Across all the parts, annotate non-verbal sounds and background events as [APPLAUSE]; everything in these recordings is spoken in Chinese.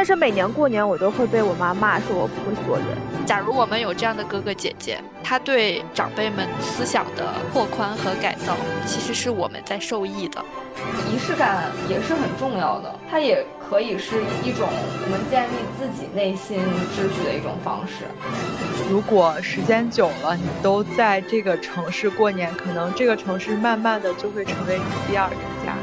但是每年过年我都会被我妈骂说我不会做人。假如我们有这样的哥哥姐姐，他对长辈们思想的拓宽和改造，其实是我们在受益的。仪式感也是很重要的，它也可以是一种我们建立自己内心秩序的一种方式。如果时间久了，你都在这个城市过年，可能这个城市慢慢的就会成为你第二个家。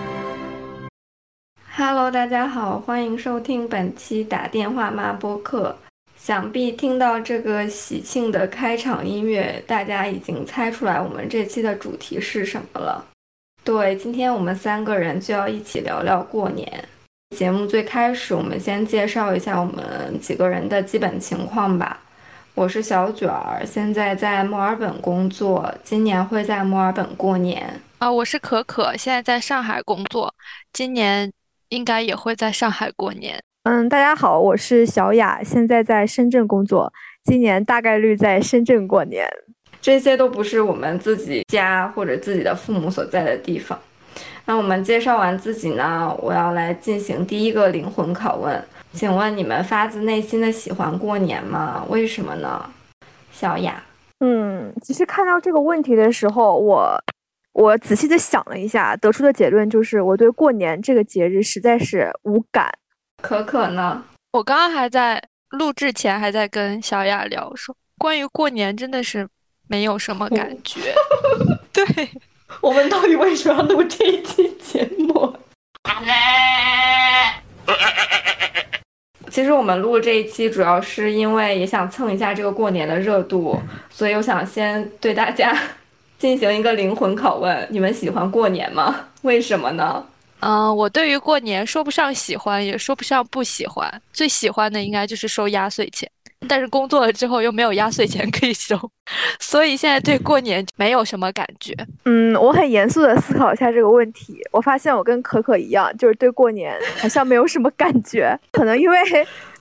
Hello，大家好，欢迎收听本期打电话骂播客。想必听到这个喜庆的开场音乐，大家已经猜出来我们这期的主题是什么了。对，今天我们三个人就要一起聊聊过年。节目最开始，我们先介绍一下我们几个人的基本情况吧。我是小卷儿，现在在墨尔本工作，今年会在墨尔本过年。啊，我是可可，现在在上海工作，今年应该也会在上海过年。嗯，大家好，我是小雅，现在在深圳工作，今年大概率在深圳过年。这些都不是我们自己家或者自己的父母所在的地方。那我们介绍完自己呢，我要来进行第一个灵魂拷问，请问你们发自内心的喜欢过年吗？为什么呢？小雅，嗯，其实看到这个问题的时候，我我仔细的想了一下，得出的结论就是我对过年这个节日实在是无感。可可呢？我刚刚还在录制前还在跟小雅聊，说关于过年真的是没有什么感觉。[LAUGHS] 对，我们到底为什么要录这一期节目？其实我们录这一期主要是因为也想蹭一下这个过年的热度，所以我想先对大家进行一个灵魂拷问：你们喜欢过年吗？[LAUGHS] 为什么呢？嗯，我对于过年说不上喜欢，也说不上不喜欢。最喜欢的应该就是收压岁钱，但是工作了之后又没有压岁钱可以收，[LAUGHS] 所以现在对过年没有什么感觉。嗯，我很严肃的思考一下这个问题，我发现我跟可可一样，就是对过年好像没有什么感觉。[LAUGHS] 可能因为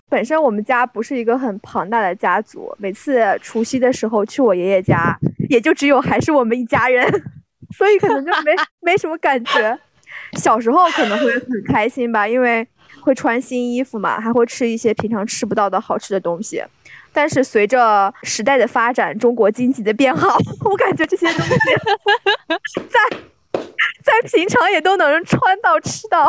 本身我们家不是一个很庞大的家族，每次除夕的时候去我爷爷家，也就只有还是我们一家人，[LAUGHS] 所以可能就没 [LAUGHS] 没什么感觉。小时候可能会很开心吧，因为会穿新衣服嘛，还会吃一些平常吃不到的好吃的东西。但是随着时代的发展，中国经济的变好，[LAUGHS] 我感觉这些东西在在平常也都能穿到吃到，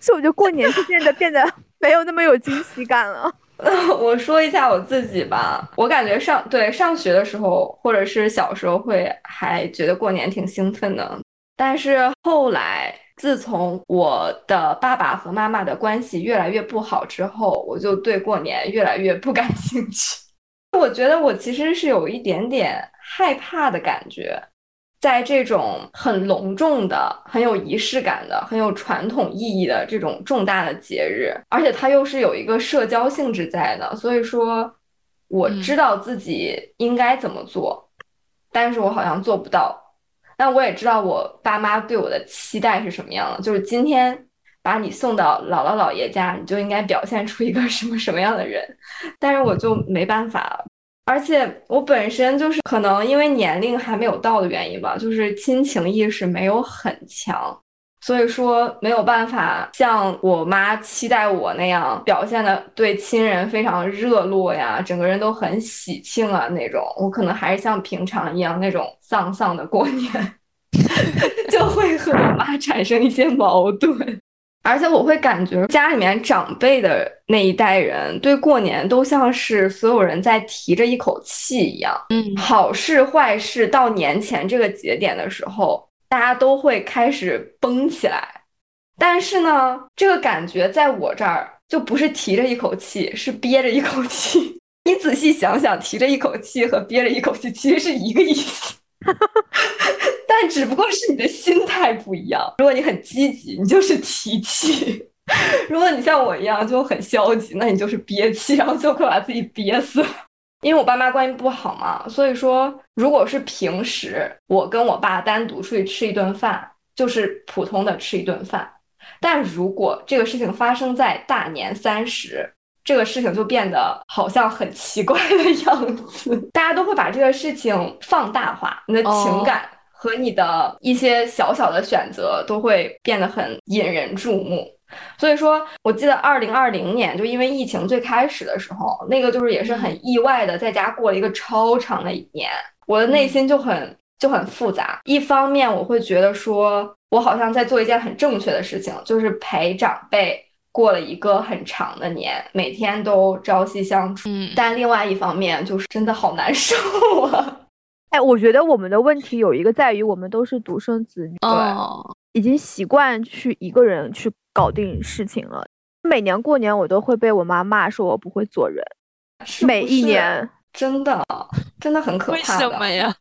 所以我觉得过年就变得变得没有那么有惊喜感了。[LAUGHS] 我说一下我自己吧，我感觉上对上学的时候，或者是小时候会还觉得过年挺兴奋的。但是后来，自从我的爸爸和妈妈的关系越来越不好之后，我就对过年越来越不感兴趣。[LAUGHS] 我觉得我其实是有一点点害怕的感觉，在这种很隆重的、很有仪式感的、很有传统意义的这种重大的节日，而且它又是有一个社交性质在的，所以说我知道自己应该怎么做，但是我好像做不到。但我也知道我爸妈对我的期待是什么样的，就是今天把你送到姥姥姥爷家，你就应该表现出一个什么什么样的人，但是我就没办法了，而且我本身就是可能因为年龄还没有到的原因吧，就是亲情意识没有很强，所以说没有办法像我妈期待我那样表现的对亲人非常热络呀，整个人都很喜庆啊那种，我可能还是像平常一样那种丧丧的过年。[LAUGHS] 就会和我妈产生一些矛盾，而且我会感觉家里面长辈的那一代人对过年都像是所有人在提着一口气一样。嗯，好事坏事到年前这个节点的时候，大家都会开始绷起来。但是呢，这个感觉在我这儿就不是提着一口气，是憋着一口气。[LAUGHS] 你仔细想想，提着一口气和憋着一口气其实是一个意思。[LAUGHS] 但只不过是你的心态不一样。如果你很积极，你就是提气；如果你像我一样就很消极，那你就是憋气，然后就会把自己憋死。因为我爸妈关系不好嘛，所以说，如果是平时我跟我爸单独出去吃一顿饭，就是普通的吃一顿饭。但如果这个事情发生在大年三十，这个事情就变得好像很奇怪的样子，[LAUGHS] 大家都会把这个事情放大化，你的情感和你的一些小小的选择都会变得很引人注目。所以说，我记得二零二零年就因为疫情最开始的时候，那个就是也是很意外的，在家过了一个超长的一年，我的内心就很就很复杂。一方面我会觉得说，我好像在做一件很正确的事情，就是陪长辈过了一个很长的年，每天都朝夕相处。嗯，但另外一方面就是真的好难 [LAUGHS] 受啊。哎，我觉得我们的问题有一个在于，我们都是独生子女，哦，已经习惯去一个人去搞定事情了。每年过年我都会被我妈骂说我不会做人，每一年，真的真的很可怕为。什么呀？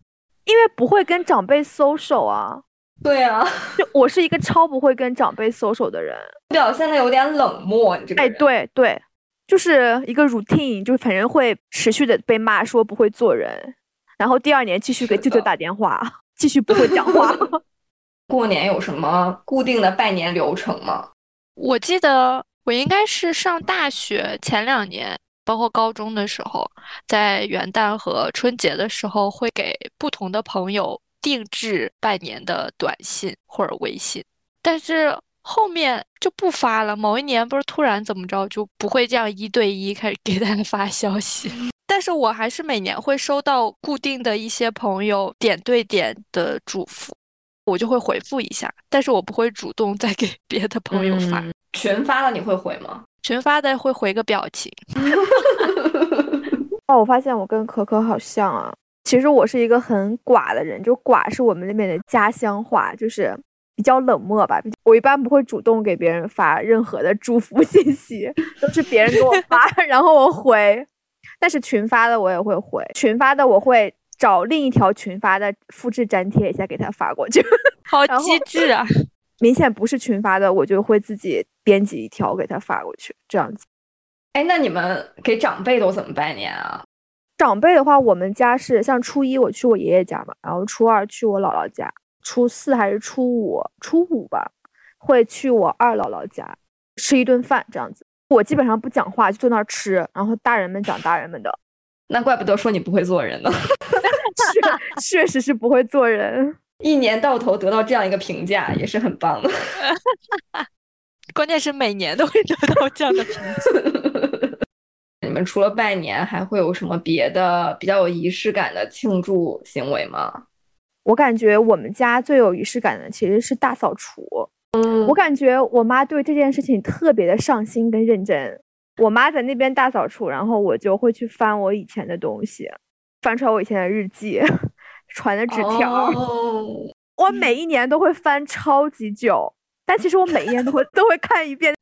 因为不会跟长辈 social 啊。对啊，[LAUGHS] 就我是一个超不会跟长辈 social 的人。[LAUGHS] 表现的有点冷漠，你这个哎，对对，就是一个 routine，就是反正会持续的被骂说不会做人，然后第二年继续给舅舅打电话，继续不会讲话。[LAUGHS] 过年有什么固定的拜年流程吗？我记得我应该是上大学前两年，包括高中的时候，在元旦和春节的时候，会给不同的朋友定制拜年的短信或者微信，但是后面就不发了。某一年不是突然怎么着，就不会这样一对一开始给大家发消息。[LAUGHS] 但是我还是每年会收到固定的一些朋友点对点的祝福，我就会回复一下，但是我不会主动再给别的朋友发。嗯群发了你会回吗？群发的会回个表情，[LAUGHS] 哦，我发现我跟可可好像啊。其实我是一个很寡的人，就寡是我们那边的家乡话，就是比较冷漠吧。我一般不会主动给别人发任何的祝福 [LAUGHS] 信息，都是别人给我发，然后我回。但是群发的我也会回，群发的我会找另一条群发的复制粘贴一下给他发过去。[LAUGHS] 好机智啊！明显不是群发的，我就会自己编辑一条给他发过去，这样子。哎，那你们给长辈都怎么拜年啊？长辈的话，我们家是像初一我去我爷爷家嘛，然后初二去我姥姥家，初四还是初五，初五吧，会去我二姥姥家吃一顿饭这样子。我基本上不讲话，就坐那儿吃，然后大人们讲大人们的，[LAUGHS] 那怪不得说你不会做人呢，[LAUGHS] 确确实是不会做人。[LAUGHS] 一年到头得到这样一个评价也是很棒的。关键是每年都会得到这样的评价。你们除了拜年，还会有什么别的比较有仪式感的庆祝行为吗？我感觉我们家最有仪式感的其实是大扫除。嗯我感觉我妈对这件事情特别的上心跟认真。我妈在那边大扫除，然后我就会去翻我以前的东西，翻出来我以前的日记、[LAUGHS] 传的纸条。哦我每一年都会翻超级久，但其实我每一年都会 [LAUGHS] 都会看一遍。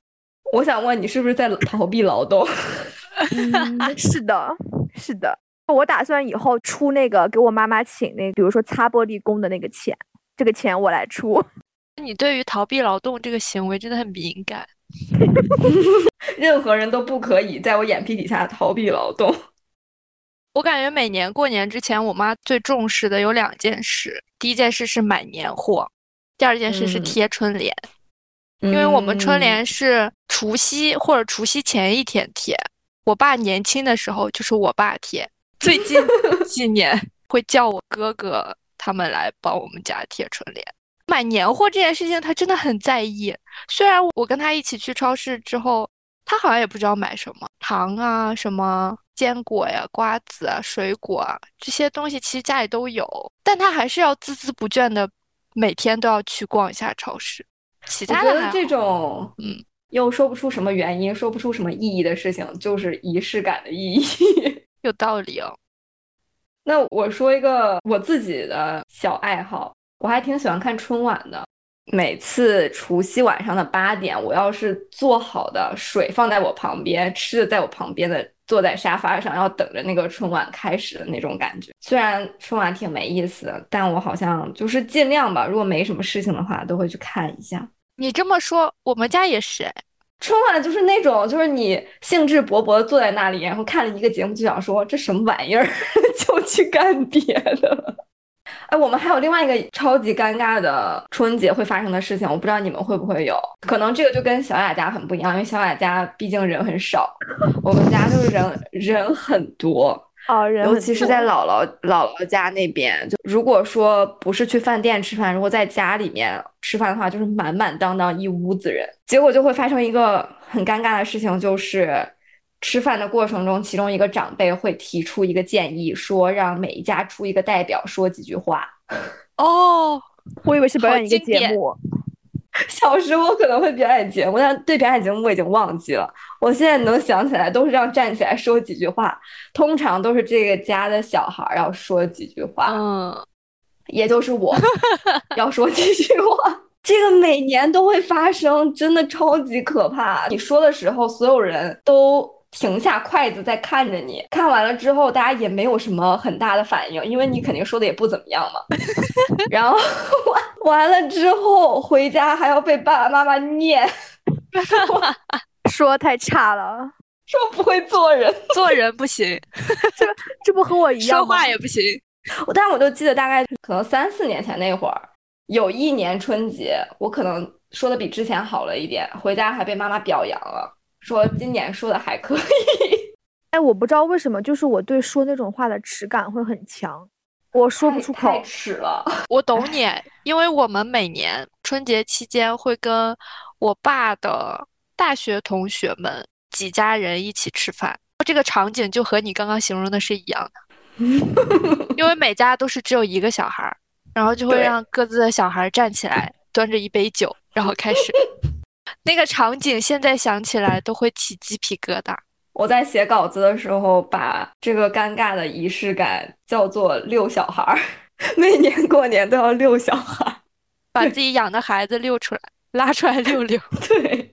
我想问你是不是在逃避劳动？[LAUGHS] 嗯，[LAUGHS] 是的，是的。我打算以后出那个给我妈妈请那，比如说擦玻璃工的那个钱，这个钱我来出。[LAUGHS] 你对于逃避劳动这个行为真的很敏感。[LAUGHS] 任何人都不可以在我眼皮底下逃避劳动。我感觉每年过年之前，我妈最重视的有两件事。第一件事是买年货，第二件事是嗯贴春联。因为我们春联是除夕或者除夕前一天贴。我爸年轻的时候就是我爸贴，最近 [LAUGHS] 几年会叫我哥哥他们来帮我们家贴春联。买年货这件事情，他真的很在意。虽然我跟他一起去超市之后，他好像也不知道买什么糖啊、什么坚果呀、瓜子啊、水果啊这些东西，其实家里都有，但他还是要孜孜不倦的每天都要去逛一下超市。其他的这种，嗯，又说不出什么原因，说不出什么意义的事情，就是仪式感的意义。[LAUGHS] 有道理哦。那我说一个我自己的小爱好，我还挺喜欢看春晚的。每次除夕晚上的八点，我要是做好的水放在我旁边，吃的在我旁边的，坐在沙发上，要等着那个春晚开始的那种感觉。虽然春晚挺没意思的，但我好像就是尽量吧，如果没什么事情的话，都会去看一下。你这么说，我们家也是。春晚就是那种，就是你兴致勃勃的坐在那里，然后看了一个节目就想说这什么玩意儿，[LAUGHS] 就去干别的。哎，我们还有另外一个超级尴尬的春节会发生的事情，我不知道你们会不会有。可能这个就跟小雅家很不一样，因为小雅家毕竟人很少，我们家就是人人很多。哦，人尤其是在。姥姥姥姥家那边，就如果说不是去饭店吃饭，如果在家里面吃饭的话，就是满满当当一屋子人，结果就会发生一个很尴尬的事情，就是吃饭的过程中，其中一个长辈会提出一个建议，说让每一家出一个代表说几句话。[LAUGHS] 哦，我以为是表演一个节目，小时候可能会表演节目，但对表演节目我已经忘记了。我现在能想起来，都是让站起来说几句话，通常都是这个家的小孩儿要说几句话。嗯，也就是我 [LAUGHS] 要说几句话。这个每年都会发生，真的超级可怕。你说的时候，所有人都停下筷子在看着你，看完了之后，大家也没有什么很大的反应，因为你肯定说的也不怎么样嘛。[LAUGHS] 然后完完了之后，回家还要被爸爸妈妈念，[LAUGHS] 说太差了，说不会做人。做人不行，[LAUGHS] 这这不和我一样说？话也不行。我但我就记得大概可能三四年前那会儿，有一年春节，我可能说的比之前好了一点，回家还被妈妈表扬了，说今年说的还可以。哎，我不知道为什么，就是我对说那种话的耻感会很强，我说不出口太。耻了。我懂你，因为我们每年春节期间会跟我爸的大学同学们几家人一起吃饭，这个场景就和你刚刚形容的是一样的，[LAUGHS] 因为每家都是只有一个小孩儿，然后就会让各自的小孩儿站起来，端着一杯酒，然后开始。那个场景现在想起来都会起鸡皮疙瘩。我在写稿子的时候，把这个尴尬的仪式感叫做遛小孩儿，[LAUGHS] 每年过年都要遛小孩儿。把自己养的孩子遛出来，拉出来遛遛。[LAUGHS] 对，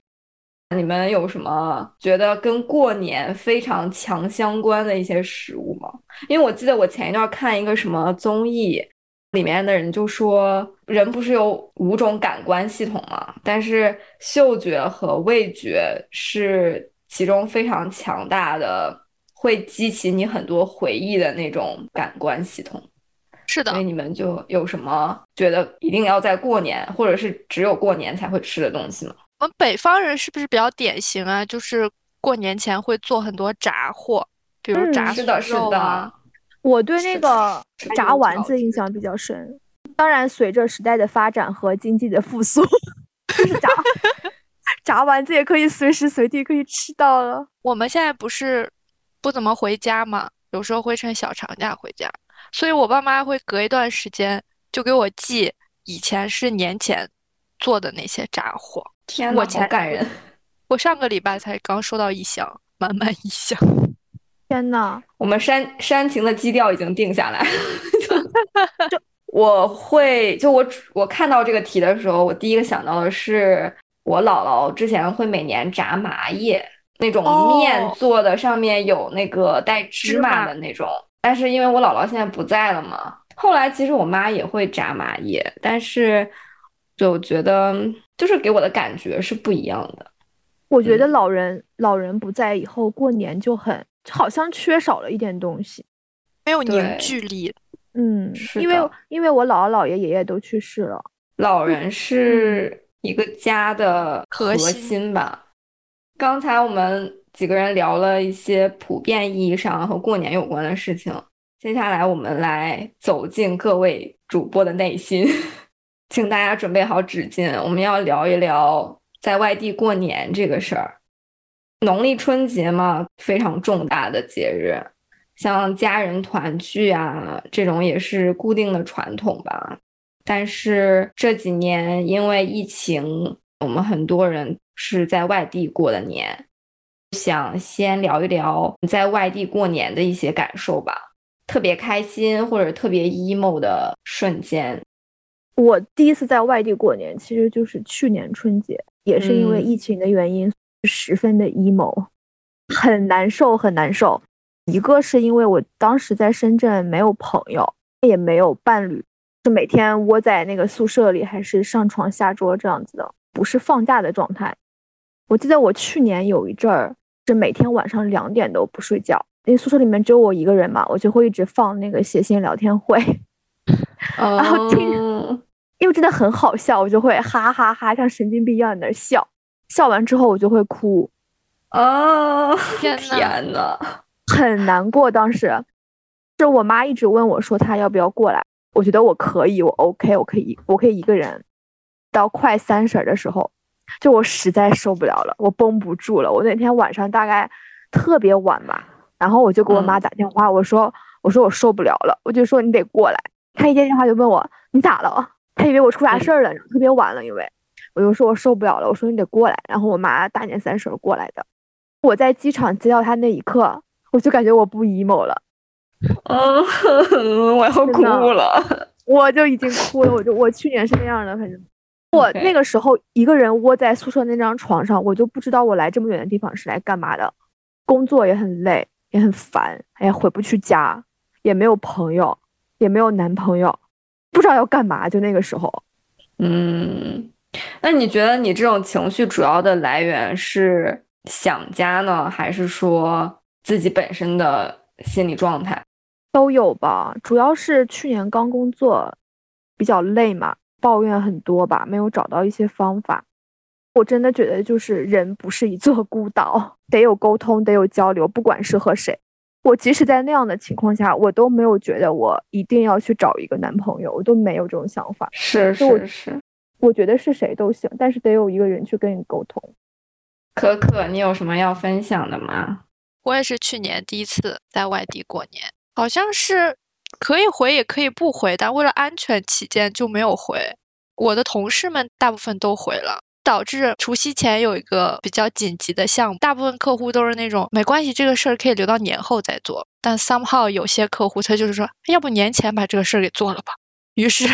你们有什么觉得跟过年非常强相关的一些食物吗？因为我记得我前一段看一个什么综艺，里面的人就说，人不是有五种感官系统吗？但是嗅觉和味觉是其中非常强大的，会激起你很多回忆的那种感官系统。是的所以，你们就有什么觉得一定要在过年，或者是只有过年才会吃的东西吗？我们北方人是不是比较典型啊？就是过年前会做很多炸货，比如嗯炸是的，酥是的。我对那个炸丸子印象比较深。当然，随着时代的发展和经济的复苏，[LAUGHS] 就是炸 [LAUGHS] 炸丸子也可以随时随地可以吃到了。我们现在不是不怎么回家嘛，有时候会趁小长假回家，所以我爸妈会隔一段时间就给我寄以前是年前做的那些炸货。天呐，我前好感人。我上个礼拜才刚收到一箱，满满一箱。天呐，我们煽煽情的基调已经定下来。[LAUGHS] 就我会，就我我看到这个题的时候，我第一个想到的是我姥姥之前会每年炸麻叶，那种面哦做的，上面有那个带芝芝麻麻的那种。但是因为我姥姥现在不在了嘛，后来其实我妈也会炸麻叶，但是就觉得就是给我的感觉是不一样的。我觉得嗯老人、老人不在以后，过年就很好像缺少了一点东西。没有凝聚力。嗯，因为因为我姥姥、姥爷、爷爷都去世了。老人是一个家的核心吧。刚才我们几个人聊了一些普遍意义上和过年有关的事情，接下来我们来走进各位主播的内心，[LAUGHS] 请大家准备好纸巾，我们要聊一聊在外地过年这个事儿。农历春节嘛，非常重大的节日，像家人团聚啊，这种也是固定的传统吧。但是这几年因为疫情，我们很多人是在外地过的年，想先聊一聊在外地过年的一些感受吧，特别开心或者特别 emo 的瞬间。我第一次在外地过年，其实就是去年春节，也是因为嗯疫情的原因，十分的 emo，很难受，很难受。一个是因为我当时在深圳没有朋友，也没有伴侣，就每天窝在那个宿舍里，还是上床下桌这样子的，不是放假的状态。我记得我去年有一阵儿是每天晚上两点都不睡觉，因为宿舍里面只有我一个人嘛，我就会一直放那个写信聊天会。[LAUGHS] 然后听因为真的很好笑，我就会哈哈哈像神经病一样在那笑，笑完之后我就会哭，哦，[LAUGHS] 天呐，[LAUGHS] 很难过。当时是我妈一直问我说她要不要过来，我觉得我可以，我 OK，我可以，我可以一个人。到快三十的时候，就我实在受不了了，我绷不住了。我那天晚上大概特别晚吧，然后我就给我妈打电话，我说我说我受不了了，我就说你得过来。她一接电话就问我你咋了？她以为我出啥事儿了，特别晚了，因为我就说我受不了了，我说你得过来。然后我妈大年三十过来的，我在机场接到她那一刻，我就感觉我不 emo 了。[LAUGHS] 嗯，我要哭了，我就已经哭了。我就我去年是那样的，反正我那个时候一个人窝在宿舍那张床上，我就不知道我来这么远的地方是来干嘛的。工作也很累，也很烦，哎呀，回不去家，也没有朋友，也没有男朋友，不知道要干嘛。就那个时候，嗯，那你觉得你这种情绪主要的来源是想家呢，还是说自己本身的心理状态？都有吧，主要是去年刚工作，比较累嘛，抱怨很多吧，没有找到一些方法。我真的觉得，就是人不是一座孤岛，得有沟通，得有交流，不管是和谁。我即使在那样的情况下，我都没有觉得我一定要去找一个男朋友，我都没有这种想法。是是是，我觉得是谁都行，但是得有一个人去跟你沟通。可可，你有什么要分享的吗？我也是去年第一次在外地过年。好像是可以回也可以不回，但为了安全起见就没有回。我的同事们大部分都回了，导致除夕前有一个比较紧急的项目，大部分客户都是那种没关系，这个事儿可以留到年后再做。但 somehow 有些客户他就是说，要不年前把这个事儿给做了吧。于是，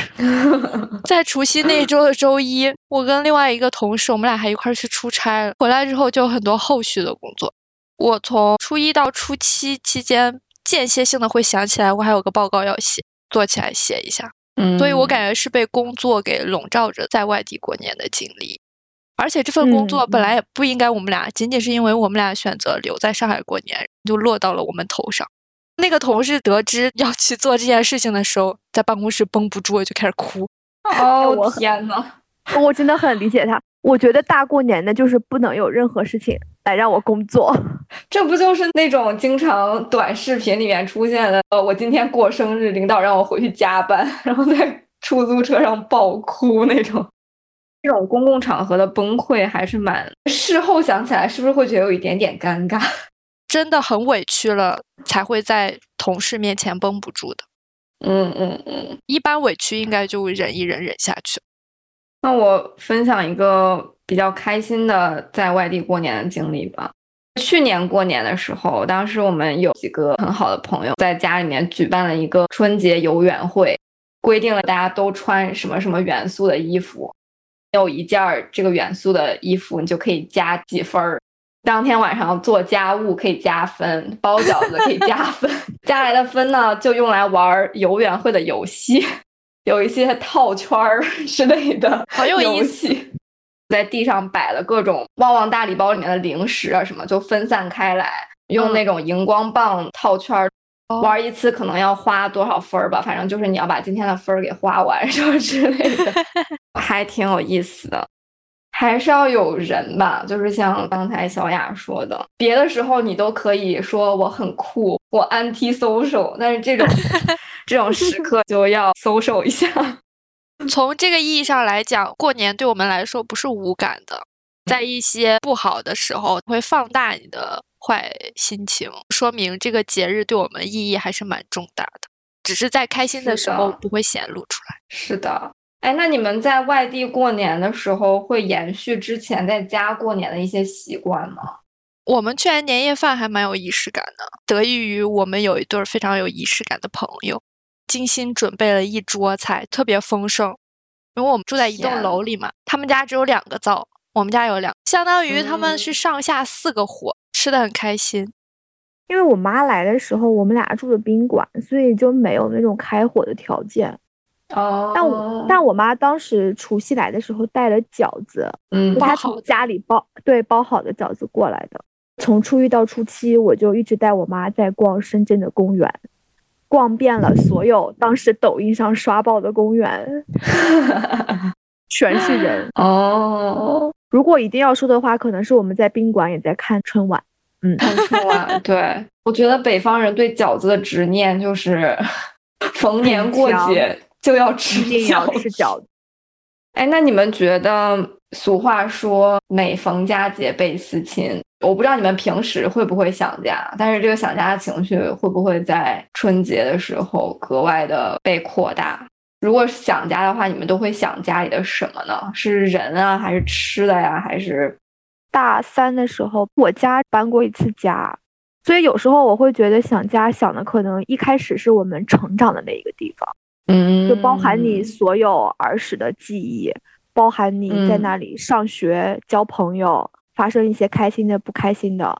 [LAUGHS] 在除夕那一周的周一，我跟另外一个同事，我们俩还一块儿去出差了。回来之后就有很多后续的工作。我从初一到初七期间。间歇性的会想起来，我还有个报告要写，做起来写一下。嗯，所以我感觉是被工作给笼罩着，在外地过年的经历。而且这份工作本来也不应该我们俩，仅仅是因为我们俩选择留在上海过年，就落到了我们头上。那个同事得知要去做这件事情的时候，在办公室绷不住就开始哭。哦，天呐，我真的很理解他。我觉得大过年的就是不能有任何事情来让我工作，[LAUGHS] 这不就是那种经常短视频里面出现的？呃，我今天过生日，领导让我回去加班，[LAUGHS] 然后在出租车上爆哭那种。这种公共场合的崩溃还是蛮……事后想起来，是不是会觉得有一点点尴尬？真的很委屈了，才会在同事面前绷不住的。嗯嗯嗯，一般委屈应该就忍一忍，忍下去。那我分享一个比较开心的在外地过年的经历吧。去年过年的时候，当时我们有几个很好的朋友在家里面举办了一个春节游园会，规定了大家都穿什么什么元素的衣服，有一件这个元素的衣服，你就可以加几分儿。当天晚上做家务可以加分，包饺子可以加分，[LAUGHS] 加来的分呢就用来玩游园会的游戏。有一些套圈儿之类的好有意思，在地上摆了各种旺旺大礼包里面的零食啊什么，就分散开来，用那种荧光棒套圈儿，玩一次可能要花多少分儿吧，反正就是你要把今天的分儿给花完 [LAUGHS] 什么之类的，[LAUGHS] 还挺有意思的。还是要有人吧，就是像刚才小雅说的，别的时候你都可以说我很酷，我 anti social，但是这种 [LAUGHS] 这种时刻就要 social 一下。[LAUGHS] 从这个意义上来讲，过年对我们来说不是无感的，在一些不好的时候会放大你的坏心情，说明这个节日对我们意义还是蛮重大的，只是在开心的时候不会显露出来。是的。哎，那你们在外地过年的时候，会延续之前在家过年的一些习惯吗？我们去年年夜饭还蛮有仪式感的，得益于我们有一对非常有仪式感的朋友，精心准备了一桌菜，特别丰盛。因为我们住在一栋楼里嘛，他们家只有两个灶，我们家有两，相当于他们是上下四个火，吃的很开心。因为我妈来的时候，我们俩住的宾馆，所以就没有那种开火的条件。哦，但我但我妈当时除夕来的时候带了饺子，嗯，她从家里包对包好的饺子过来的。从初一到初七，我就一直带我妈在逛深圳的公园，逛遍了所有当时抖音上刷爆的公园，[LAUGHS] 全是人哦。如果一定要说的话，可能是我们在宾馆也在看春晚，嗯，看春晚，对，我觉得北方人对饺子的执念就是 [LAUGHS] 逢年过节就要吃一定要吃饺饺子。哎，那你们觉得俗话说“每逢佳节倍思亲”，我不知道你们平时会不会想家，但是这个想家的情绪会不会在春节的时候格外的被扩大？如果是想家的话，你们都会想家里的什么呢？是人啊，还是吃的呀，还是大三的时候，我家搬过一次家，所以有时候我会觉得想家想的可能一开始是我们成长的那一个地方，嗯就包含你所有儿时的记忆，包含你在嗯那里上学、交朋友，发生一些开心的、不开心的。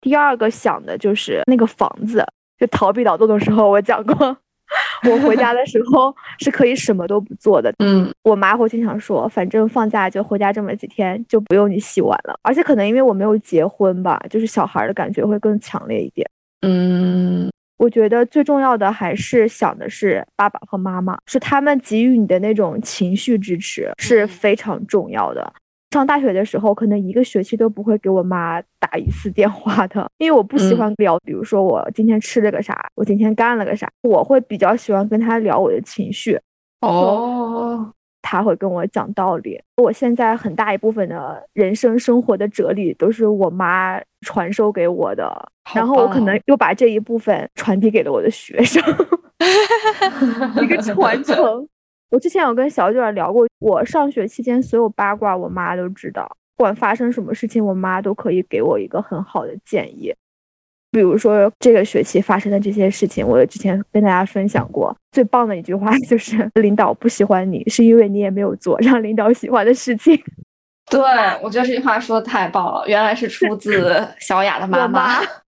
第二个想的就是那个房子，就逃避劳动的时候，我讲过，[LAUGHS] 我回家的时候是可以什么都不做的，嗯我妈会经常说，反正放假就回家这么几天，就不用你洗碗了。而且可能因为我没有结婚吧，就是小孩儿的感觉会更强烈一点。嗯我觉得最重要的还是想的是爸爸和妈妈，是他们给予你的那种情绪支持是嗯非常重要的。上大学的时候，可能一个学期都不会给我妈打一次电话的，因为我不喜嗯欢聊，比如说我今天吃了个啥，我今天干了个啥，我会比较喜欢跟她聊我的情绪。哦，她会跟我讲道理。我现在很大一部分的人生生活的哲理都是我妈传授给我的，好然后我可能又把这一部分传递给了我的学生，[LAUGHS] 一个传承。我之前有跟小卷儿聊过，我上学期间所有八卦，我妈都知道。不管发生什么事情，我妈都可以给我一个很好的建议。比如说这个学期发生的这些事情，我之前跟大家分享过，最棒的一句话 [LAUGHS] 就是领导不喜欢你，是因为你也没有做让领导喜欢的事情。对，我觉得这句话说的太棒了，原来是出自小雅的妈妈。[LAUGHS]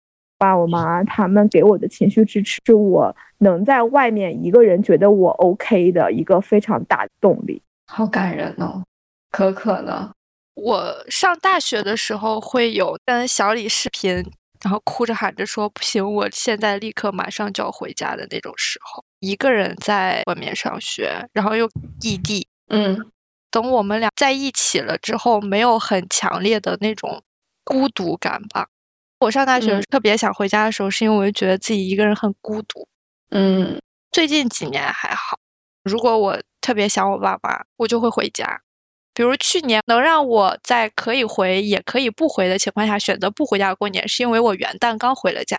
爸、我妈他们给我的情绪支持，是我能在外面一个人觉得我 OK 的一个非常大的动力。好感人哦，可可呢？我上大学的时候会有跟小李视频，然后哭着喊着说不行，我现在立刻马上就要回家的那种时候，一个人在外面上学，然后又异地。嗯等我们俩在一起了之后，没有很强烈的那种孤独感吧。我上大学嗯特别想回家的时候，是因为觉得自己一个人很孤独。嗯最近几年还好，如果我特别想我爸妈，我就会回家。比如去年能让我在可以回也可以不回的情况下选择不回家过年，是因为我元旦刚回了家。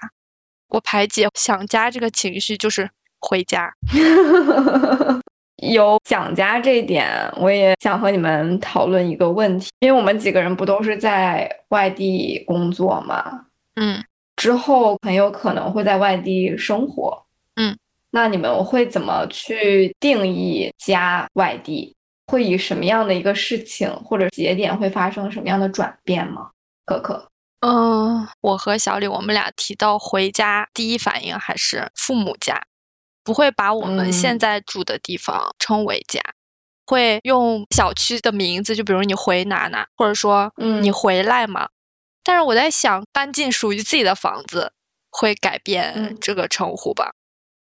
我排解想家这个情绪就是回家。[LAUGHS] 有想家这一点，我也想和你们讨论一个问题，因为我们几个人不都是在外地工作嘛，嗯，之后很有可能会在外地生活，嗯，那你们会怎么去定义家外地？会以什么样的一个事情或者节点会发生什么样的转变吗？可可，嗯，我和小李我们俩提到回家，第一反应还是父母家，不会把我们现嗯在住的地方称为家，会用小区的名字，就比如你回哪哪，或者说嗯你回来嘛。但是我在想，搬进属于自己的房子，会改变嗯这个称呼吧？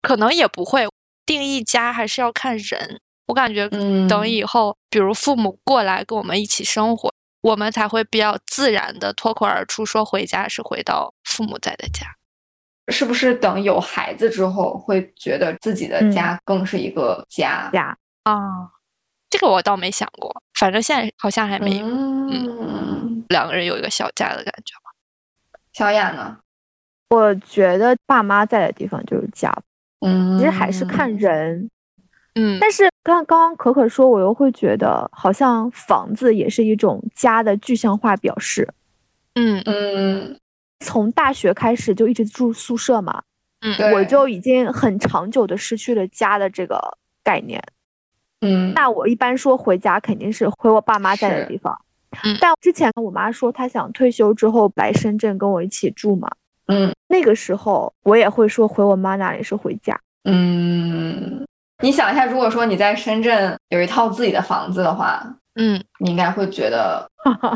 可能也不会。定义家还是要看人，我感觉嗯等以后，比如父母过来跟我们一起生活，我们才会比较自然的脱口而出说回家是回到父母在的家。是不是等有孩子之后，会觉得自己的嗯家更是一个家？家啊，这个我倒没想过，反正现在好像还没有、嗯，两个人有一个小家的感觉吧。小雅呢？我觉得爸妈在的地方就是家，嗯，其实还是看人。嗯，但是刚刚刚可可说，我又会觉得好像房子也是一种家的具象化表示。嗯嗯，从大学开始就一直住宿舍嘛，嗯我就已经很长久的失去了家的这个概念。嗯，那我一般说回家肯定是回我爸妈在的地方。嗯但之前我妈说她想退休之后来深圳跟我一起住嘛，嗯那个时候我也会说回我妈那里是回家。嗯，你想一下，如果说你在深圳有一套自己的房子的话，嗯，你应该会觉得，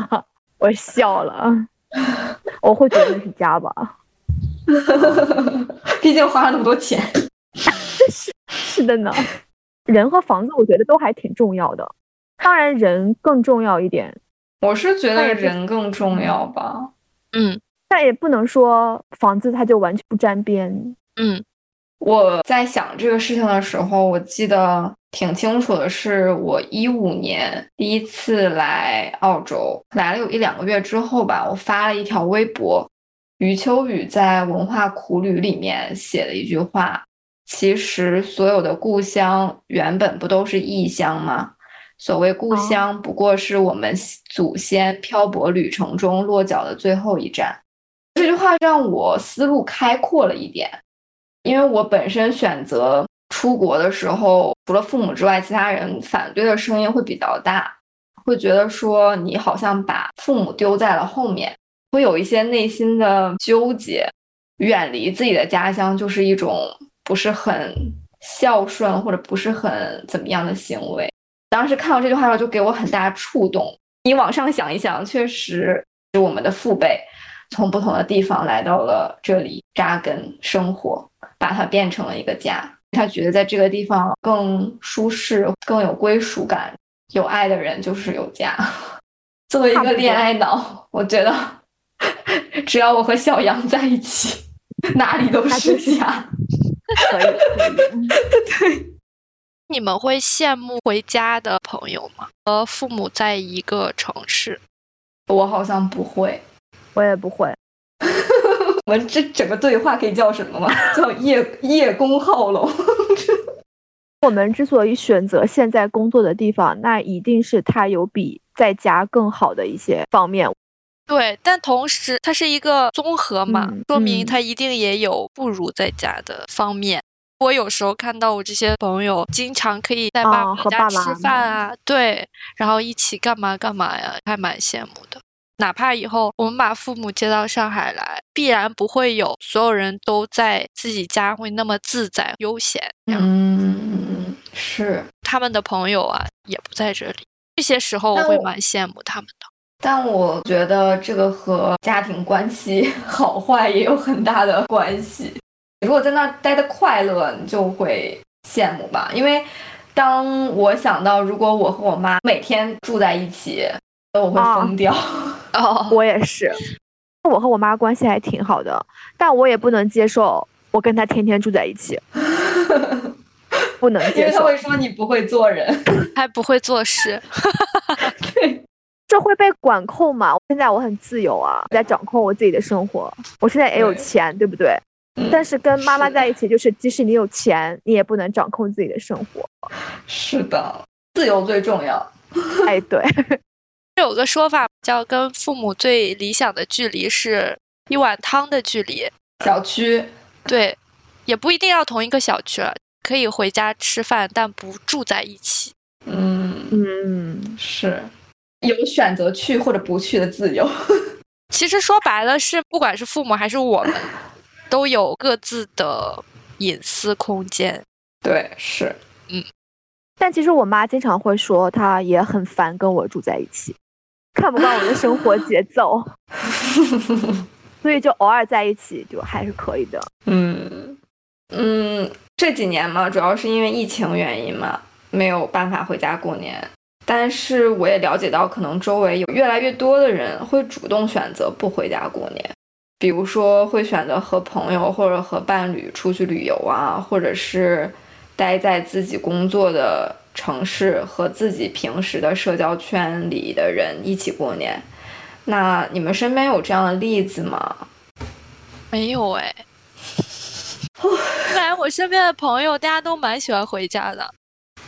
[LAUGHS] 我笑了，[LAUGHS] 我会觉得是家吧。[LAUGHS] 毕竟花了那么多钱。是是的呢，人和房子我觉得都还挺重要的，当然人更重要一点。我是觉得人更重要吧。嗯，但也不能说房子它就完全不沾边。嗯，我在想这个事情的时候，我记得挺清楚的，是我一五年第一次来澳洲，来了有一两个月之后吧，我发了一条微博，余秋雨在《文化苦旅》里面写了一句话：“其实所有的故乡原本不都是异乡吗？所谓故乡，不过是我们祖先漂泊旅程中落脚的最后一站。”这句话让我思路开阔了一点。因为我本身选择出国的时候，除了父母之外，其他人反对的声音会比较大，会觉得说你好像把父母丢在了后面，会有一些内心的纠结。远离自己的家乡就是一种不是很孝顺或者不是很怎么样的行为。当时看到这句话的时候，就给我很大触动。你往上想一想，确实是我们的父辈从不同的地方来到了这里扎根生活。把它变成了一个家，他觉得在这个地方更舒适、更有归属感。有爱的人就是有家。[LAUGHS] 作为一个恋爱脑，我觉得只要我和小杨在一起，[LAUGHS] 哪里都是家。[LAUGHS] 可以，对。[LAUGHS] 你们会羡慕回家的朋友吗？和父母在一个城市？我好像不会，我也不会。[LAUGHS] 我们这整个对话可以叫什么吗？叫叶叶公好龙。我们之所以选择现在工作的地方，那一定是它有比在家更好的一些方面。对，但同时它是一个综合嘛，说明它一定也有不如在家的方面。我有时候看到我这些朋友经常可以在爸妈家吃饭啊，对，然后一起干嘛干嘛呀，还蛮羡慕的。哪怕以后我们把父母接到上海来，必然不会有所有人都在自己家会那么自在悠闲。嗯，是他们的朋友啊，也不在这里。这些时候我会蛮羡慕他们的。但我觉得这个和家庭关系 [LAUGHS] 好坏也有很大的关系。如果在那待的快乐，你就会羡慕吧。因为当我想到如果我和我妈每天住在一起，我会疯掉。哦，[LAUGHS] 我也是。我和我妈关系还挺好的，但我也不能接受我跟她天天住在一起，[LAUGHS] 不能接受。因为他会说你不会做人，还不会做事。对，这会被管控嘛？现在我很自由啊，在掌控我自己的生活。我现在也有钱，对不对？但是跟妈妈在一起，就是即使你有钱，你也不能掌控自己的生活。是的，自由最重要。哎，对。这 [LAUGHS] 有个说法叫跟父母最理想的距离是一碗汤的距离。小区，对，也不一定要同一个小区了，可以回家吃饭，但不住在一起。嗯嗯，是有选择去或者不去的自由。[LAUGHS] 其实说白了是，不管是父母还是我们，都有各自的隐私空间。对，是，嗯。但其实我妈经常会说，她也很烦跟我住在一起。看不惯我的生活节 [LAUGHS] 奏，[LAUGHS] 所以就偶尔在一起就还是可以的。嗯嗯，这几年嘛，主要是因为疫情原因嘛，没有办法回家过年。但是我也了解到，可能周围有越来越多的人会主动选择不回家过年，比如说会选择和朋友或者和伴侣出去旅游啊，或者是待在自己工作的。城市和自己平时的社交圈里的人一起过年，那你们身边有这样的例子吗？没有哎。[LAUGHS] 感觉我身边的朋友大家都蛮喜欢回家的。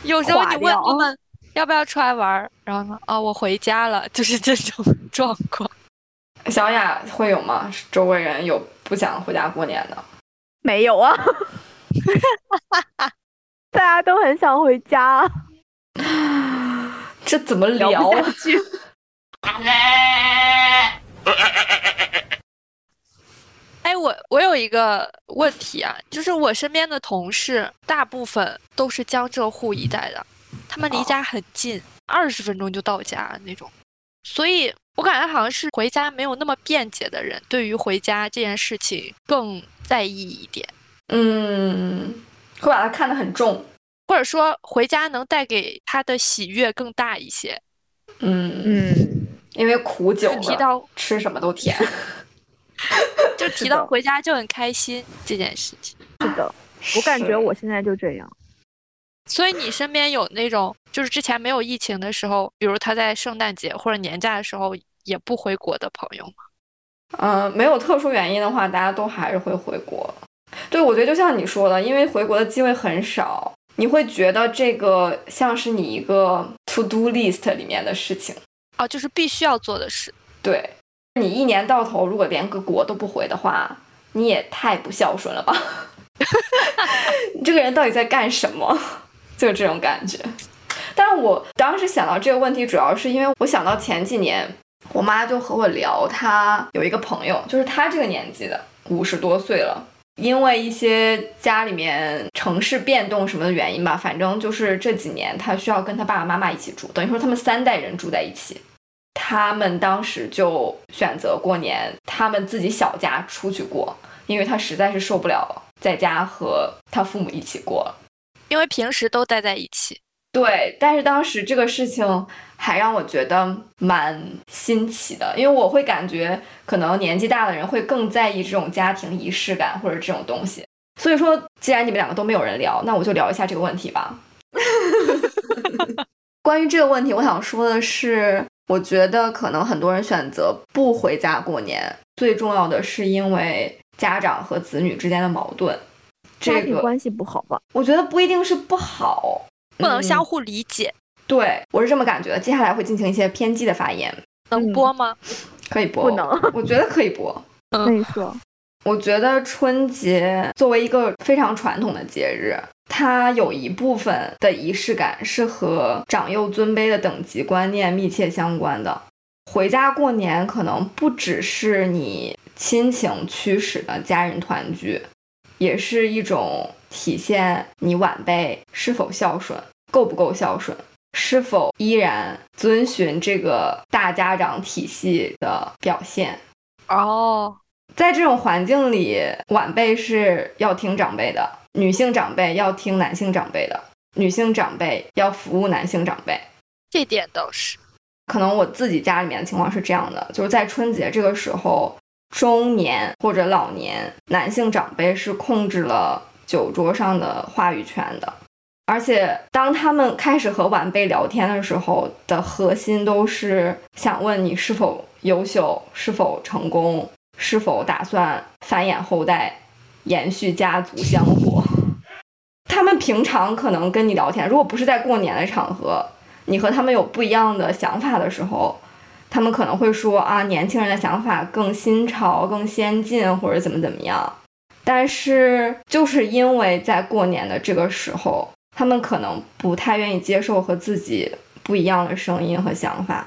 有时候你问他们要不要出来玩，然后呢，哦，我回家了，就是这种 [LAUGHS] 状况。小雅会有吗？周围人有不想回家过年的？没有啊。[LAUGHS] 大家都很想回家，这怎么聊下去？哎，我我有一个问题啊，就是我身边的同事大部分都是江浙沪一带的，他们离家很近，二十分钟就到家那种，所以我感觉好像是回家没有那么便捷的人，对于回家这件事情更在意一点。嗯。会把它看得很重，或者说回家能带给他的喜悦更大一些。嗯嗯，因为苦久提到吃什么都甜。[LAUGHS] 就提到回家就很开心这件事情。是的，我感觉我现在就这样。所以你身边有那种，就是之前没有疫情的时候，比如他在圣诞节或者年假的时候也不回国的朋友吗？嗯，没有特殊原因的话，大家都还是会回国。对，我觉得就像你说的，因为回国的机会很少，你会觉得这个像是你一个 to do list 里面的事情。啊，就是必须要做的事。对，你一年到头如果连个国都不回的话，你也太不孝顺了吧？你 [LAUGHS] 这个人到底在干什么？就这种感觉。但是我当时想到这个问题，主要是因为我想到前几年，我妈就和我聊，她有一个朋友，就是她这个年纪的，五十多岁了，因为一些家里面城市变动什么的原因吧，反正就是这几年她需要跟她爸爸妈妈一起住，等于说他们三代人住在一起。他们当时就选择过年他们自己小家出去过，因为他实在是受不了在家和他父母一起过了。因为平时都待在一起，对，但是当时这个事情还让我觉得蛮新奇的，因为我会感觉可能年纪大的人会更在意这种家庭仪式感或者这种东西。所以说，既然你们两个都没有人聊，那我就聊一下这个问题吧。[LAUGHS] 关于这个问题，我想说的是，我觉得可能很多人选择不回家过年，最重要的是因为家长和子女之间的矛盾。家庭关系不好吧？我觉得不一定是不好，不能相互理解。对我是这么感觉的。接下来会进行一些偏激的发言，能播吗？[LAUGHS] 可以播，不能？我觉得可以播。[LAUGHS] 那你说，我觉得春节作为一个非常传统的节日，它有一部分的仪式感是和长幼尊卑的等级观念密切相关的。回家过年可能不只是你亲情驱使的家人团聚。也是一种体现你晚辈是否孝顺，够不够孝顺，是否依然遵循这个大家长体系的表现。哦，在这种环境里，晚辈是要听长辈的，女性长辈要听男性长辈的，女性长辈要服务男性长辈。这点倒是，可能我自己家里面的情况是这样的，就是在春节这个时候。中年或者老年男性长辈是控制了酒桌上的话语权的，而且当他们开始和晚辈聊天的时候，的核心都是想问你是否优秀、是否成功、是否打算繁衍后代、延续家族香火。他们平常可能跟你聊天，如果不是在过年的场合，你和他们有不一样的想法的时候。他们可能会说啊，年轻人的想法更新潮、更先进，或者怎么怎么样。但是就是因为在过年的这个时候，他们可能不太愿意接受和自己不一样的声音和想法。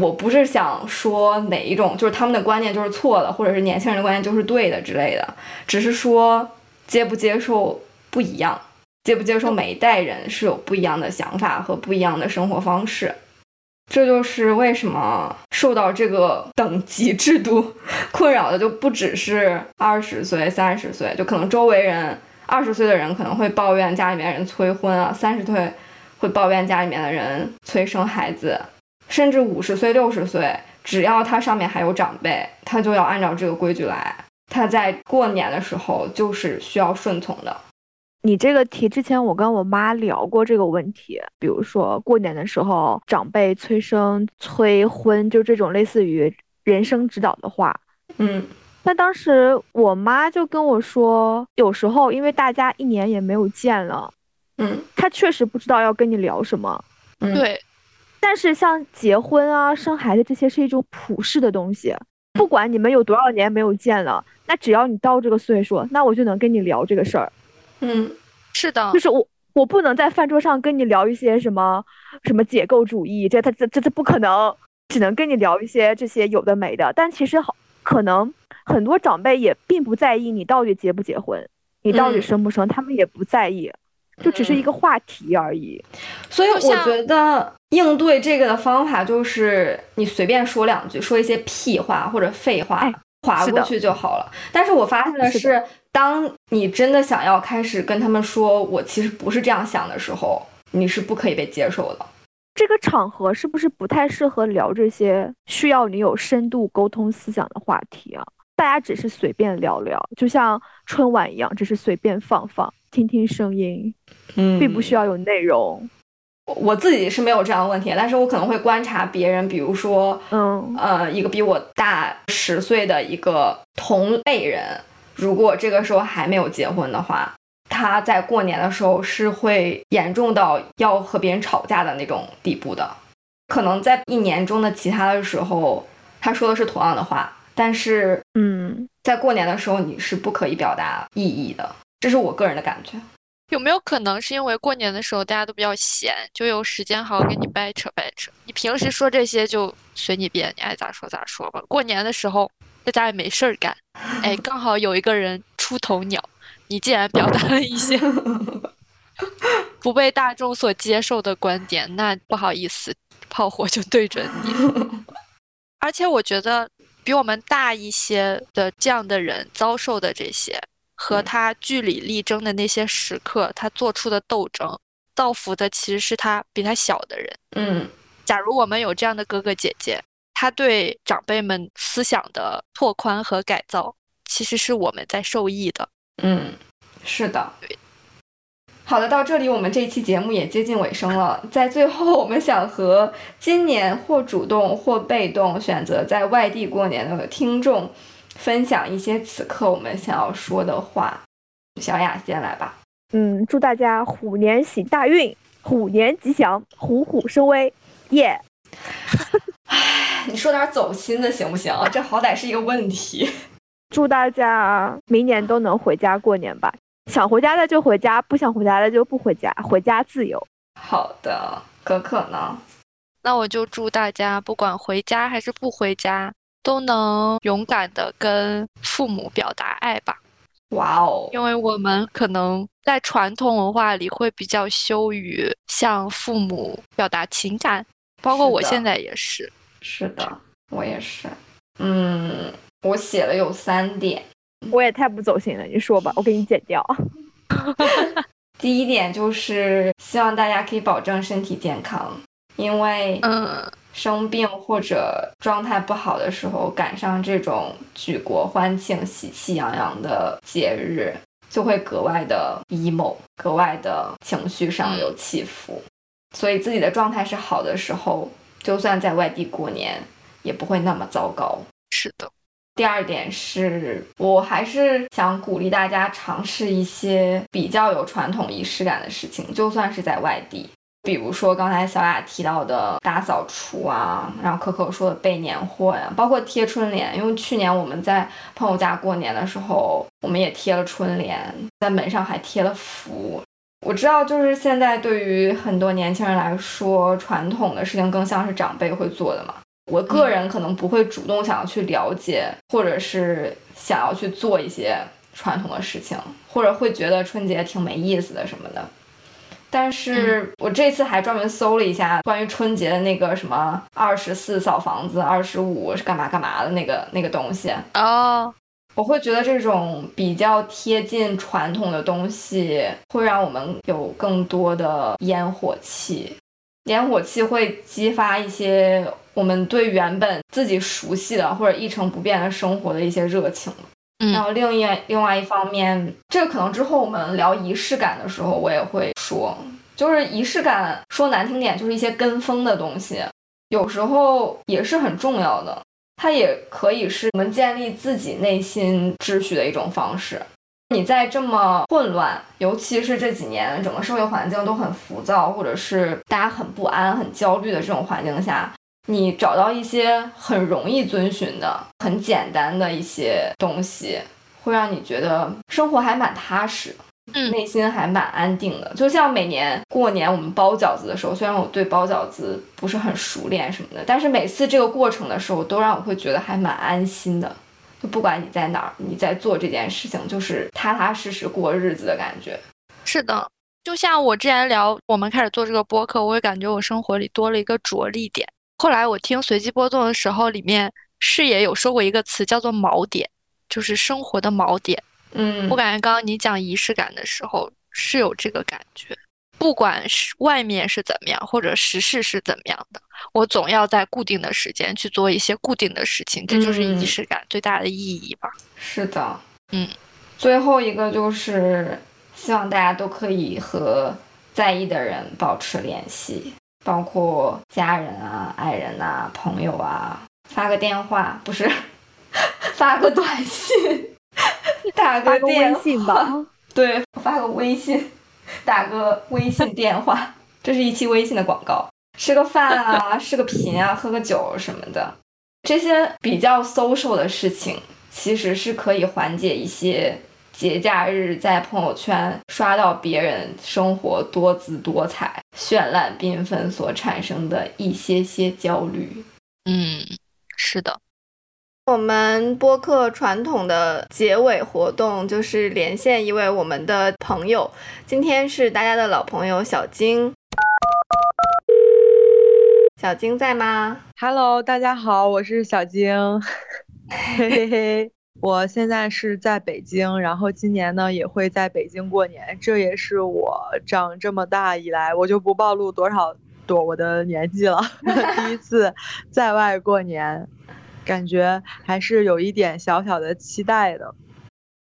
我不是想说哪一种，就是他们的观念就是错的，或者是年轻人的观念就是对的之类的，只是说接不接受不一样，接不接受每一代人是有不一样的想法和不一样的生活方式。这就是为什么受到这个等级制度困扰的，就不只是二十岁、三十岁，就可能周围人二十岁的人可能会抱怨家里面人催婚啊，三十岁会抱怨家里面的人催生孩子，甚至五十岁、六十岁，只要他上面还有长辈，他就要按照这个规矩来，他在过年的时候就是需要顺从的。你这个题之前我跟我妈聊过这个问题，比如说过年的时候长辈催生、催婚，就这种类似于人生指导的话，嗯，那当时我妈就跟我说，有时候因为大家一年也没有见了，嗯，她确实不知道要跟你聊什么，对，但是像结婚啊、生孩子这些是一种普世的东西，不管你们有多少年没有见了，那只要你到这个岁数，那我就能跟你聊这个事儿。嗯，是的，就是我，我不能在饭桌上跟你聊一些什么什么解构主义，这他这这这不可能，只能跟你聊一些这些有的没的。但其实好，可能很多长辈也并不在意你到底结不结婚，你到底生不生，他们也不在意，就只是一个话题而已。所以我觉得应对这个的方法就是你随便说两句，说一些屁话或者废话，划过去就好了。但是我发现的是。当你真的想要开始跟他们说“我其实不是这样想”的时候，你是不可以被接受的。这个场合是不是不太适合聊这些需要你有深度沟通思想的话题啊？大家只是随便聊聊，就像春晚一样，只是随便放放，听听声音，嗯并不需要有内容。我我自己是没有这样的问题，但是我可能会观察别人，比如说，嗯呃，一个比我大十岁的一个同类人，如果这个时候还没有结婚的话，他在过年的时候是会严重到要和别人吵架的那种地步的。可能在一年中的其他的时候，他说的是同样的话，但是嗯，在过年的时候你是不可以表达异议的，这是我个人的感觉。有没有可能是因为过年的时候大家都比较闲，就有时间好好跟你掰扯掰扯？你平时说这些就随你便，你爱咋说咋说吧。过年的时候大家也没事儿干，哎，刚好有一个人出头鸟，你既然表达了一些 [LAUGHS] 不被大众所接受的观点，那不好意思，炮火就对准你。[LAUGHS] 而且我觉得比我们大一些的这样的人遭受的这些，和嗯他据理力争的那些时刻，他做出的斗争，造福的其实是他比他小的人。嗯假如我们有这样的哥哥姐姐，他对长辈们思想的拓宽和改造，其实是我们在受益的。嗯，是的。好的，到这里我们这一期节目也接近尾声了。在最后，我们想和今年或主动或被动选择在外地过年的听众分享一些此刻我们想要说的话。小雅先来吧。嗯，祝大家虎年喜大运，虎年吉祥，虎虎生威，耶、[LAUGHS] 你说点走心的行不行？这好歹是一个问题。祝大家明年都能回家过年吧。想回家的就回家，不想回家的就不回家，回家自由。好的，可可呢？那我就祝大家不管回家还是不回家，都能勇敢的跟父母表达爱吧。哇哦，因为我们可能在传统文化里会比较羞于向父母表达情感，包括我现在也是。是的，我也是。嗯，我写了有三点。我也太不走心了，你说吧，我给你剪掉。[LAUGHS] 第一点就是希望大家可以保证身体健康，因为嗯，生病或者状态不好的时候，赶上这种举国欢庆、喜气洋洋的节日，就会格外的 emo，格外的情绪上有起伏。所以自己的状态是好的时候，就算在外地过年，也不会那么糟糕。是的，第二点是我还是想鼓励大家尝试一些比较有传统仪式感的事情，就算是在外地。比如说刚才小雅提到的大扫除啊，然后可可说的备年货呀，包括贴春联。因为去年我们在朋友家过年的时候，我们也贴了春联，在门上还贴了福。我知道，就是现在对于很多年轻人来说，传统的事情更像是长辈会做的嘛。我个人可能不会主动想要去了解，或者是想要去做一些传统的事情，或者会觉得春节挺没意思的什么的。但是我这次还专门搜了一下关于春节的那个什么二十四扫房子，二十五是干嘛干嘛的那个那个东西，哦，我会觉得这种比较贴近传统的东西，会让我们有更多的烟火气。烟火气会激发一些我们对原本自己熟悉的或者一成不变的生活的一些热情。嗯然嗯后另一另外一方面，这个可能之后我们聊仪式感的时候，我也会说，就是仪式感说难听点，就是一些跟风的东西，有时候也是很重要的。它也可以是我们建立自己内心秩序的一种方式。你在这么混乱，尤其是这几年整个社会环境都很浮躁，或者是大家很不安、很焦虑的这种环境下，你找到一些很容易遵循的、很简单的一些东西，会让你觉得生活还蛮踏实，嗯内心还蛮安定的。就像每年过年我们包饺子的时候，虽然我对包饺子不是很熟练什么的，但是每次这个过程的时候，都让我会觉得还蛮安心的。就不管你在哪儿，你在做这件事情，就是踏踏实实过日子的感觉。是的。就像我之前聊，我们开始做这个播客，我也感觉我生活里多了一个着力点。后来我听随机波动的时候，里面视野有说过一个词叫做锚点，就是生活的锚点。嗯。我感觉刚刚你讲仪式感的时候是有这个感觉，不不管是外面是怎么样，或者时事是怎么样的，我总要在固定的时间去做一些固定的事情，这就是仪式感最大的意义吧。是的，嗯。最后一个就是希望大家都可以和在意的人保持联系，包括家人啊、爱人啊、朋友啊，发个电话不是，[LAUGHS] 发个短信，[LAUGHS] 打个电话，[LAUGHS] 对，发个微信，打个微信电话，这是一期微信的广告。吃个饭啊，[LAUGHS] 视个频啊，喝个酒什么的，这些比较 social 的事情，其实是可以缓解一些。节假日在朋友圈刷到别人生活多姿多彩、绚烂缤纷所产生的一些些焦虑。嗯，是的。我们播客传统的结尾活动就是连线一位我们的朋友，今天是大家的老朋友小金。小金在吗？Hello，大家好，我是小金。嘿 [LAUGHS] 嘿嘿。我现在是在北京，然后今年呢也会在北京过年，这也是我长这么大以来，我就不暴露多少多我的年纪了，[LAUGHS] 第一次在外过年，感觉还是有一点小小的期待的。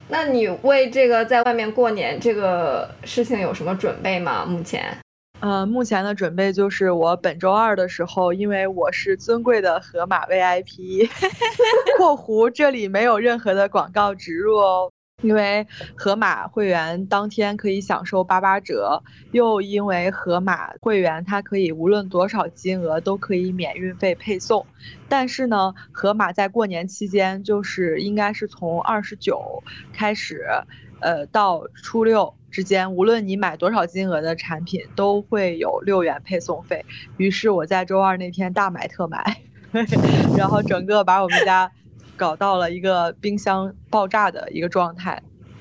那你为这个在外面过年这个事情有什么准备吗？目前？呃，目前的准备就是我本周二的时候，因为我是尊贵的河马 VIP（ [LAUGHS] [LAUGHS] 括弧这里没有任何的广告植入哦），因为盒马会员当天可以享受八八折，又因为盒马会员它可以无论多少金额都可以免运费配送，但是呢，盒马在过年期间就是应该是从二十九开始，呃，到初六。之间，无论你买多少金额的产品，都会有六元配送费。于是我在周二那天大买特买，[LAUGHS] 然后整个把我们家搞到了一个冰箱爆炸的一个状态。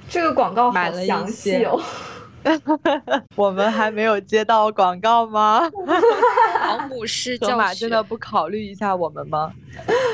这个广告好详细哦。[LAUGHS] 我们还没有接到广告吗？[LAUGHS] 保姆是盒马真的不考虑一下我们吗？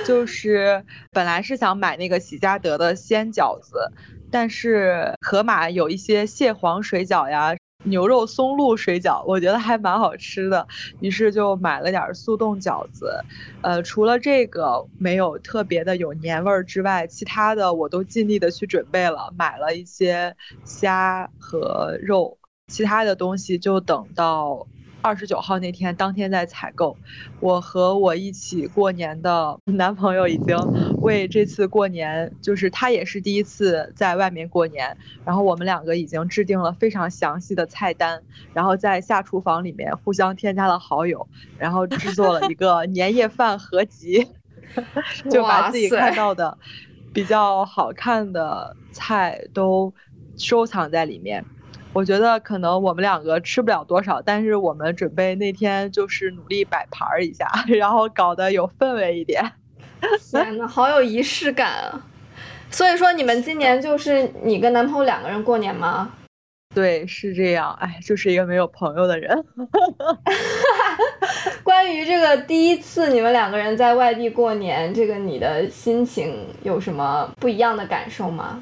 就是本来是想买那个喜家德的鲜饺子。但是盒马有一些蟹黄水饺呀、牛肉松露水饺，我觉得还蛮好吃的，于是就买了点速冻饺子。呃，除了这个没有特别的有年味儿之外，其他的我都尽力的去准备了，买了一些虾和肉，其他的东西就等到。二十九号那天，当天在采购。我和我一起过年的男朋友已经为这次过年，就是他也是第一次在外面过年，然后我们两个已经制定了非常详细的菜单，然后在下厨房里面互相添加了好友，然后制作了一个 [LAUGHS] 年夜饭合集，[LAUGHS] 就把自己看到的比较好看的菜都收藏在里面。我觉得可能我们两个吃不了多少，但是我们准备那天就是努力摆盘儿一下，[LAUGHS] 然后搞得有氛围一点。[LAUGHS] 天呐，好有仪式感啊！所以说你们今年就是你跟男朋友两个人过年吗？对，是这样。哎，就是一个没有朋友的人。[LAUGHS] 关于这个第一次你们两个人在外地过年，这个你的心情有什么不一样的感受吗？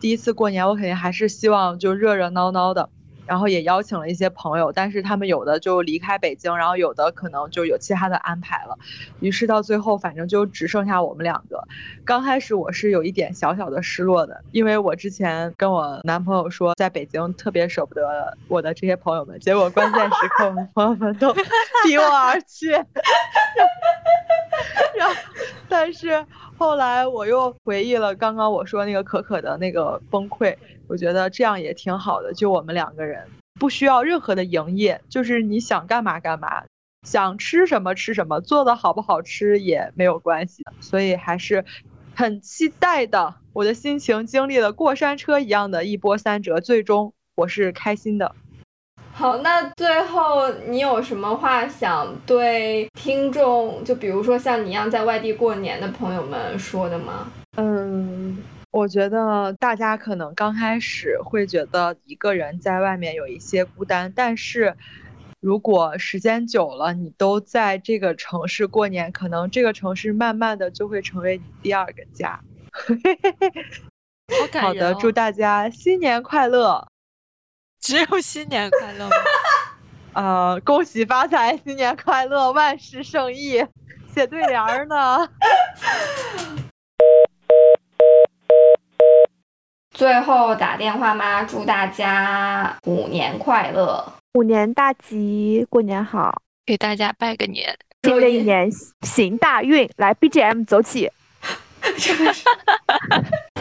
第一次过年，我肯定还是希望就热热闹闹的，然后也邀请了一些朋友，但是他们有的就离开北京，然后有的可能就有其他的安排了，于是到最后反正就只剩下我们两个。刚开始我是有一点小小的失落的，因为我之前跟我男朋友说在北京特别舍不得我的这些朋友们，结果关键时刻朋友们都离我而去，[LAUGHS] 然后但是。后来我又回忆了刚刚我说那个可可的那个崩溃，我觉得这样也挺好的，就我们两个人不需要任何的营业，就是你想干嘛干嘛，想吃什么吃什么，做的好不好吃也没有关系，所以还是很期待的。我的心情经历了过山车一样的一波三折，最终我是开心的。好，那最后你有什么话想对听众，就比如说像你一样在外地过年的朋友们说的吗？嗯，我觉得大家可能刚开始会觉得一个人在外面有一些孤单，但是如果时间久了，你都在这个城市过年，可能这个城市慢慢的就会成为你第二个家。好。好的，祝大家新年快乐。[LAUGHS] 只有新年快乐吗？[LAUGHS] 呃，恭喜发财，新年快乐，万事胜意，写对联儿呢。[LAUGHS] 最后打电话吗？祝大家虎年快乐！虎年大吉，过年好，给大家拜个年。新的一年行大运，来 BGM 走起。[LAUGHS]